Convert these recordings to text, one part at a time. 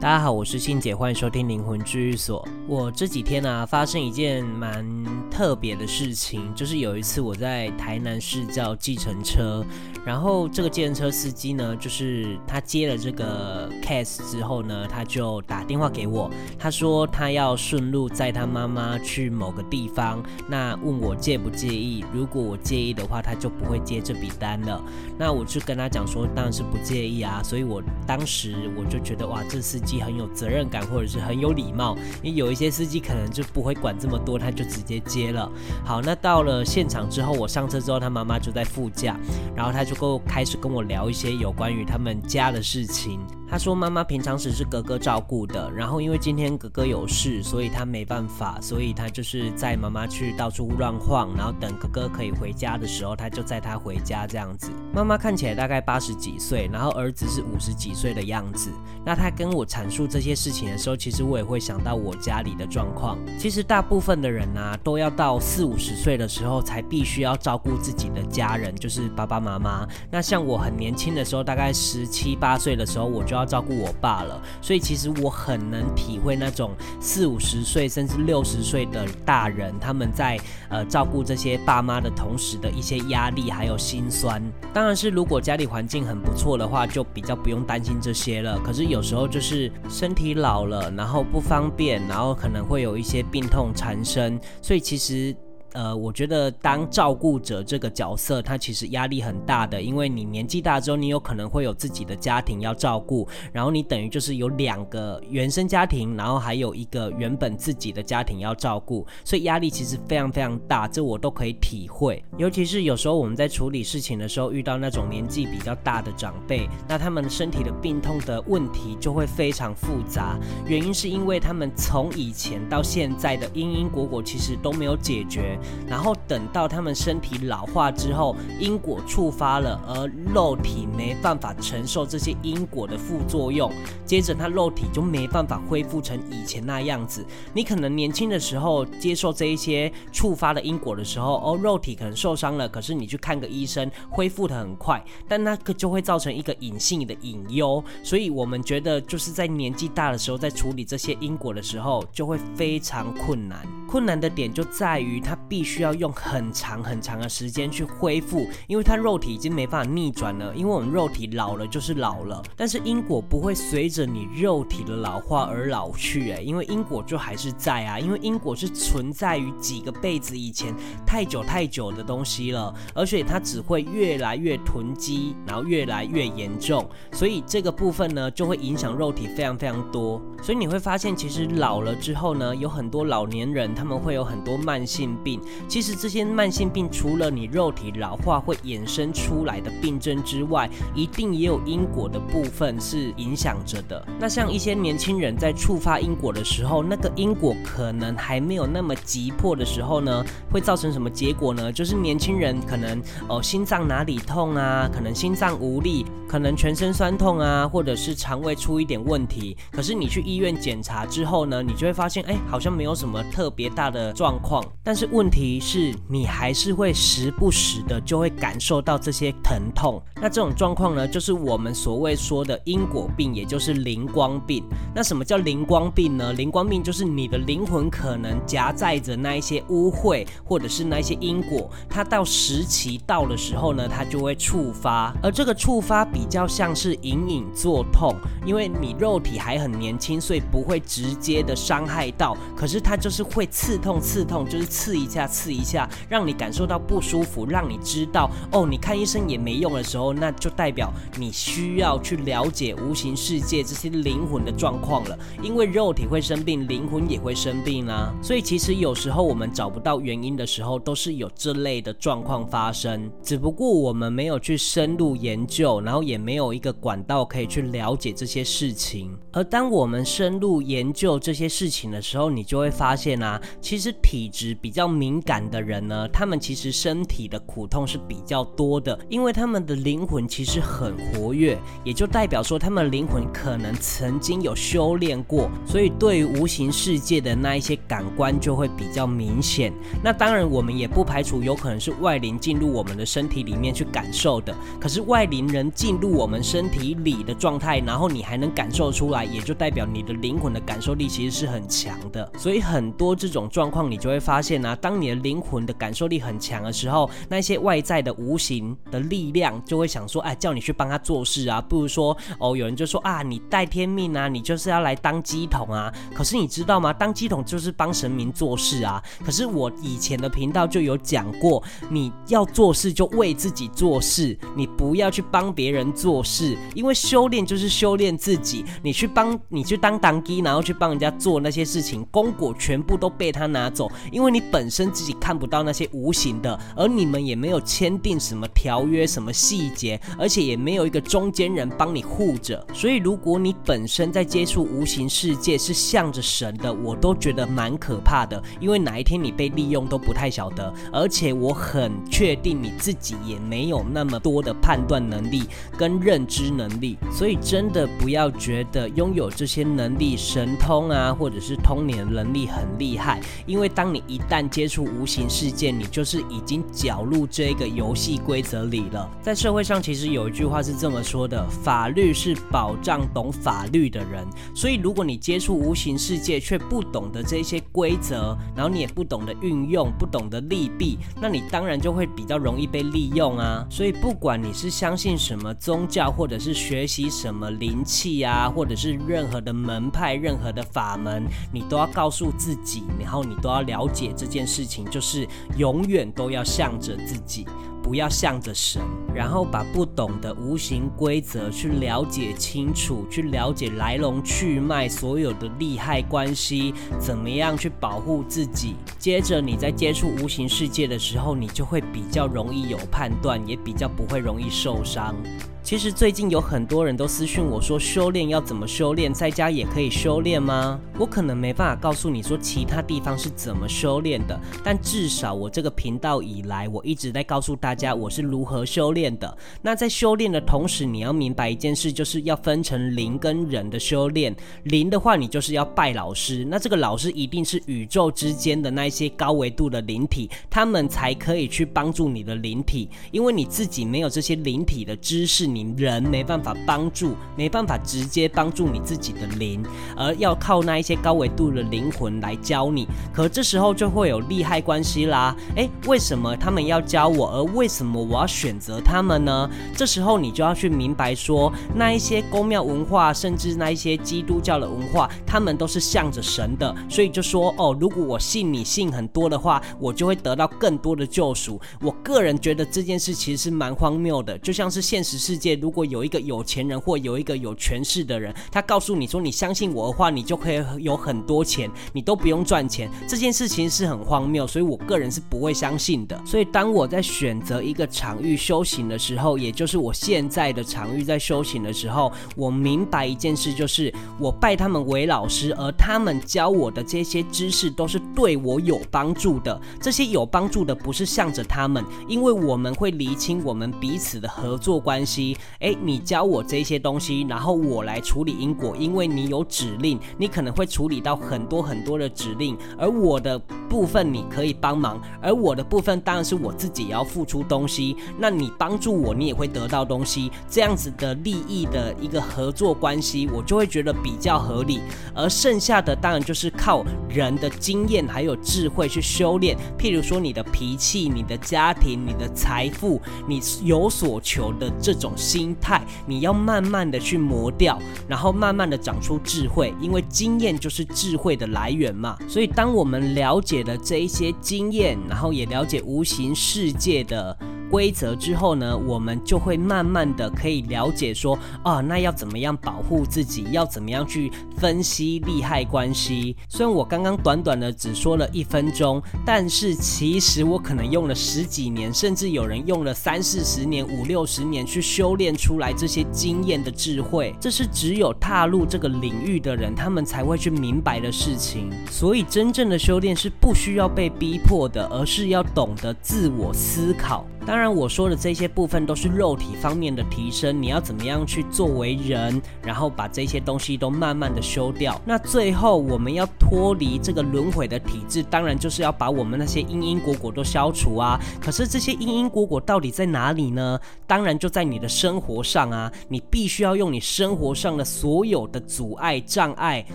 大家好，我是信姐，欢迎收听灵魂治愈所。我这几天呢、啊，发生一件蛮特别的事情，就是有一次我在台南市叫计程车，然后这个计程车司机呢，就是他接了这个 case 之后呢，他就打电话给我，他说他要顺路载他妈妈去某个地方，那问我介不介意，如果我介意的话，他就不会接这笔单了。那我就跟他讲说，当然是不介意啊，所以我当时我就觉得哇，这司机。很有责任感，或者是很有礼貌。因为有一些司机可能就不会管这么多，他就直接接了。好，那到了现场之后，我上车之后，他妈妈就在副驾，然后他就够开始跟我聊一些有关于他们家的事情。他说：“妈妈平常时是哥哥照顾的，然后因为今天哥哥有事，所以他没办法，所以他就是载妈妈去到处乱晃，然后等哥哥可以回家的时候，他就载他回家这样子。妈妈看起来大概八十几岁，然后儿子是五十几岁的样子。那他跟我阐述这些事情的时候，其实我也会想到我家里的状况。其实大部分的人啊，都要到四五十岁的时候才必须要照顾自己的家人，就是爸爸妈妈。那像我很年轻的时候，大概十七八岁的时候，我就要。”要照顾我爸了，所以其实我很能体会那种四五十岁甚至六十岁的大人，他们在呃照顾这些爸妈的同时的一些压力还有心酸。当然是如果家里环境很不错的话，就比较不用担心这些了。可是有时候就是身体老了，然后不方便，然后可能会有一些病痛缠身，所以其实。呃，我觉得当照顾者这个角色，他其实压力很大的，因为你年纪大之后，你有可能会有自己的家庭要照顾，然后你等于就是有两个原生家庭，然后还有一个原本自己的家庭要照顾，所以压力其实非常非常大，这我都可以体会。尤其是有时候我们在处理事情的时候，遇到那种年纪比较大的长辈，那他们身体的病痛的问题就会非常复杂，原因是因为他们从以前到现在的因因果果其实都没有解决。然后等到他们身体老化之后，因果触发了，而肉体没办法承受这些因果的副作用，接着他肉体就没办法恢复成以前那样子。你可能年轻的时候接受这一些触发的因果的时候，哦，肉体可能受伤了，可是你去看个医生，恢复得很快，但那个就会造成一个隐性的隐忧。所以我们觉得就是在年纪大的时候，在处理这些因果的时候，就会非常困难。困难的点就在于他必须要用很长很长的时间去恢复，因为他肉体已经没办法逆转了。因为我们肉体老了就是老了，但是因果不会随着你肉体的老化而老去，诶，因为因果就还是在啊。因为因果是存在于几个辈子以前太久太久的东西了，而且它只会越来越囤积，然后越来越严重，所以这个部分呢就会影响肉体非常非常多。所以你会发现，其实老了之后呢，有很多老年人。他们会有很多慢性病，其实这些慢性病除了你肉体老化会衍生出来的病症之外，一定也有因果的部分是影响着的。那像一些年轻人在触发因果的时候，那个因果可能还没有那么急迫的时候呢，会造成什么结果呢？就是年轻人可能哦心脏哪里痛啊，可能心脏无力，可能全身酸痛啊，或者是肠胃出一点问题。可是你去医院检查之后呢，你就会发现，哎，好像没有什么特别大的状况，但是问题是你还是会时不时的就会感受到这些疼痛。那这种状况呢，就是我们所谓说的因果病，也就是灵光病。那什么叫灵光病呢？灵光病就是你的灵魂可能夹载着那一些污秽，或者是那一些因果，它到时期到的时候呢，它就会触发。而这个触发比比较像是隐隐作痛，因为你肉体还很年轻，所以不会直接的伤害到，可是它就是会。刺痛，刺痛，就是刺一下，刺一下，让你感受到不舒服，让你知道哦，你看医生也没用的时候，那就代表你需要去了解无形世界这些灵魂的状况了。因为肉体会生病，灵魂也会生病啊。所以其实有时候我们找不到原因的时候，都是有这类的状况发生，只不过我们没有去深入研究，然后也没有一个管道可以去了解这些事情。而当我们深入研究这些事情的时候，你就会发现啊。其实体质比较敏感的人呢，他们其实身体的苦痛是比较多的，因为他们的灵魂其实很活跃，也就代表说他们灵魂可能曾经有修炼过，所以对于无形世界的那一些感官就会比较明显。那当然，我们也不排除有可能是外灵进入我们的身体里面去感受的。可是外灵人进入我们身体里的状态，然后你还能感受出来，也就代表你的灵魂的感受力其实是很强的。所以很多这种状况，你就会发现啊，当你的灵魂的感受力很强的时候，那些外在的无形的力量就会想说，哎，叫你去帮他做事啊。不如说，哦，有人就说啊，你带天命啊，你就是要来当鸡桶啊。可是你知道吗？当鸡桶就是帮神明做事啊。可是我以前的频道就有讲过，你要做事就为自己做事，你不要去帮别人做事，因为修炼就是修炼自己。你去帮你去当当机，然后去帮人家做那些事情，功果全部都被他拿走，因为你本身自己看不到那些无形的，而你们也没有签订什么条约、什么细节，而且也没有一个中间人帮你护着。所以，如果你本身在接触无形世界是向着神的，我都觉得蛮可怕的，因为哪一天你被利用都不太晓得。而且我很确定你自己也没有那么多的判断能力跟认知能力，所以真的不要觉得拥有这些能力、神通啊，或者是通灵能力很厉害，因为当你一旦接触无形世界，你就是已经搅入这个游戏规则里了。在社会上，其实有一句话是这么说的：法律是保障懂法律的人。所以，如果你接触无形世界却不懂得这些规则，然后你也不懂得运用，不懂得利弊，那你当然就会比较容易被利用啊。所以，不管你是相信什么宗教，或者是学习什么灵气啊，或者是任何的门派、任何的法门，你都要告诉自己，然后你都要了解这件事情，就是永远都要向着自己。不要向着神，然后把不懂的无形规则去了解清楚，去了解来龙去脉，所有的利害关系，怎么样去保护自己。接着你在接触无形世界的时候，你就会比较容易有判断，也比较不会容易受伤。其实最近有很多人都私讯我说，修炼要怎么修炼，在家也可以修炼吗？我可能没办法告诉你说其他地方是怎么修炼的，但至少我这个频道以来，我一直在告诉大家我是如何修炼的。那在修炼的同时，你要明白一件事，就是要分成灵跟人的修炼。灵的话，你就是要拜老师，那这个老师一定是宇宙之间的那些高维度的灵体，他们才可以去帮助你的灵体，因为你自己没有这些灵体的知识。你人没办法帮助，没办法直接帮助你自己的灵，而要靠那一些高维度的灵魂来教你。可这时候就会有利害关系啦。诶，为什么他们要教我，而为什么我要选择他们呢？这时候你就要去明白说，那一些宫庙文化，甚至那一些基督教的文化，他们都是向着神的。所以就说哦，如果我信你信很多的话，我就会得到更多的救赎。我个人觉得这件事其实是蛮荒谬的，就像是现实世界。如果有一个有钱人或有一个有权势的人，他告诉你说，你相信我的话，你就可以有很多钱，你都不用赚钱。这件事情是很荒谬，所以我个人是不会相信的。所以当我在选择一个场域修行的时候，也就是我现在的场域在修行的时候，我明白一件事，就是我拜他们为老师，而他们教我的这些知识都是对我有帮助的。这些有帮助的不是向着他们，因为我们会厘清我们彼此的合作关系。诶，你教我这些东西，然后我来处理因果，因为你有指令，你可能会处理到很多很多的指令，而我的部分你可以帮忙，而我的部分当然是我自己也要付出东西。那你帮助我，你也会得到东西，这样子的利益的一个合作关系，我就会觉得比较合理。而剩下的当然就是靠人的经验还有智慧去修炼，譬如说你的脾气、你的家庭、你的财富、你有所求的这种。心态，你要慢慢的去磨掉，然后慢慢的长出智慧，因为经验就是智慧的来源嘛。所以，当我们了解了这一些经验，然后也了解无形世界的规则之后呢，我们就会慢慢的可以了解说，啊，那要怎么样保护自己，要怎么样去分析利害关系。虽然我刚刚短短的只说了一分钟，但是其实我可能用了十几年，甚至有人用了三四十年、五六十年去修炼出来这些经验的智慧。这是只有踏入这个领域的人，他们才会去明白的事情。所以真正的修炼是不需要被逼迫的，而是要懂得自我思考。当然，我说的这些部分都是肉体方面的提升，你要怎么样去作为人，然后把这些东西都慢慢的修掉。那最后我们要脱离这个轮回的体质，当然就是要把我们那些因因果果都消除啊。可是这些因因果果到底在哪里呢？当然就在你的生活上啊，你必须要用你生活上的所有的阻碍障碍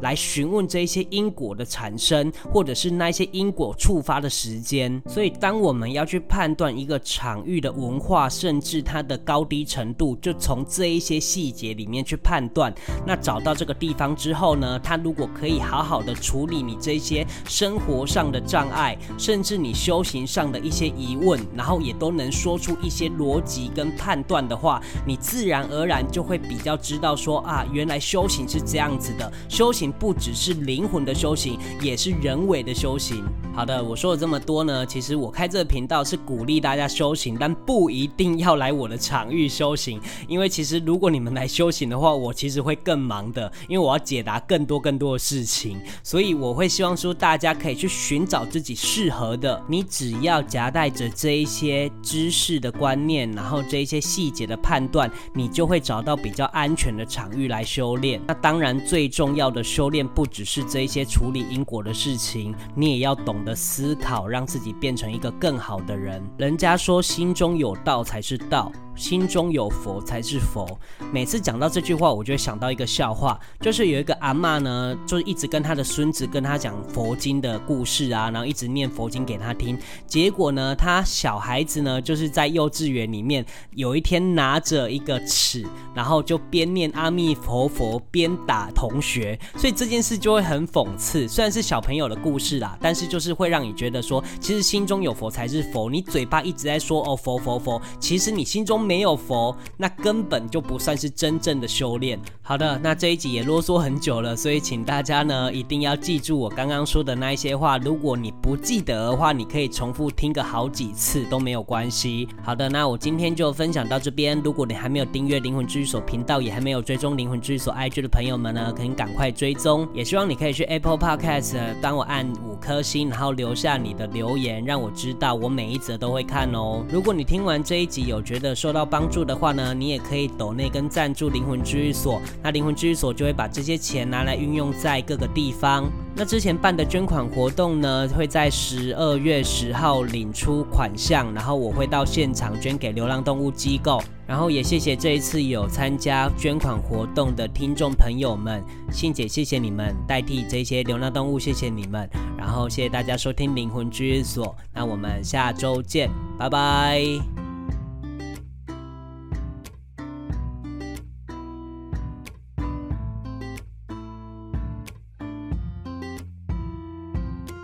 来询问这些因果的产生，或者是那些因果触发的时间。所以当我们要去判断一个场域的文化，甚至它的高低程度，就从这一些细节里面去判断。那找到这个地方之后呢，它如果可以好好的处理你这些生活上的障碍，甚至你修行上的一些疑问，然后也都能说出一些逻辑跟判断的话，你自然而然就会比较知道说啊，原来修行是这样子的。修行不只是灵魂的修行，也是人为的修行。好的，我说了这么多呢，其实我开这个频道是鼓励大家修行，但不一定要来我的场域修行，因为其实如果你们来修行的话，我其实会更忙的，因为我要解答更多更多的事情，所以我会希望说大家可以去寻找自己适合的，你只要夹带着这一些知识的观念，然后这一些细节的判断，你就会找到比较安全的场域来修炼。那当然最重要的修炼不只是这一些处理因果的事情，你也要懂。得思考，让自己变成一个更好的人。人家说，心中有道才是道。心中有佛才是佛。每次讲到这句话，我就会想到一个笑话，就是有一个阿嬷呢，就一直跟他的孙子跟他讲佛经的故事啊，然后一直念佛经给他听。结果呢，他小孩子呢，就是在幼稚园里面，有一天拿着一个尺，然后就边念阿弥陀佛边打同学，所以这件事就会很讽刺。虽然是小朋友的故事啦，但是就是会让你觉得说，其实心中有佛才是佛。你嘴巴一直在说哦佛佛佛，其实你心中。没有佛，那根本就不算是真正的修炼。好的，那这一集也啰嗦很久了，所以请大家呢一定要记住我刚刚说的那一些话。如果你不记得的话，你可以重复听个好几次都没有关系。好的，那我今天就分享到这边。如果你还没有订阅灵魂居所频道，也还没有追踪灵魂居所 IG 的朋友们呢，可以赶快追踪。也希望你可以去 Apple Podcast 帮我按五颗星，然后留下你的留言，让我知道我每一则都会看哦。如果你听完这一集有觉得说，到帮助的话呢，你也可以抖内跟赞助灵魂治愈所，那灵魂治愈所就会把这些钱拿来运用在各个地方。那之前办的捐款活动呢，会在十二月十号领出款项，然后我会到现场捐给流浪动物机构。然后也谢谢这一次有参加捐款活动的听众朋友们，信姐谢谢你们，代替这些流浪动物谢谢你们，然后谢谢大家收听灵魂治愈所，那我们下周见，拜拜。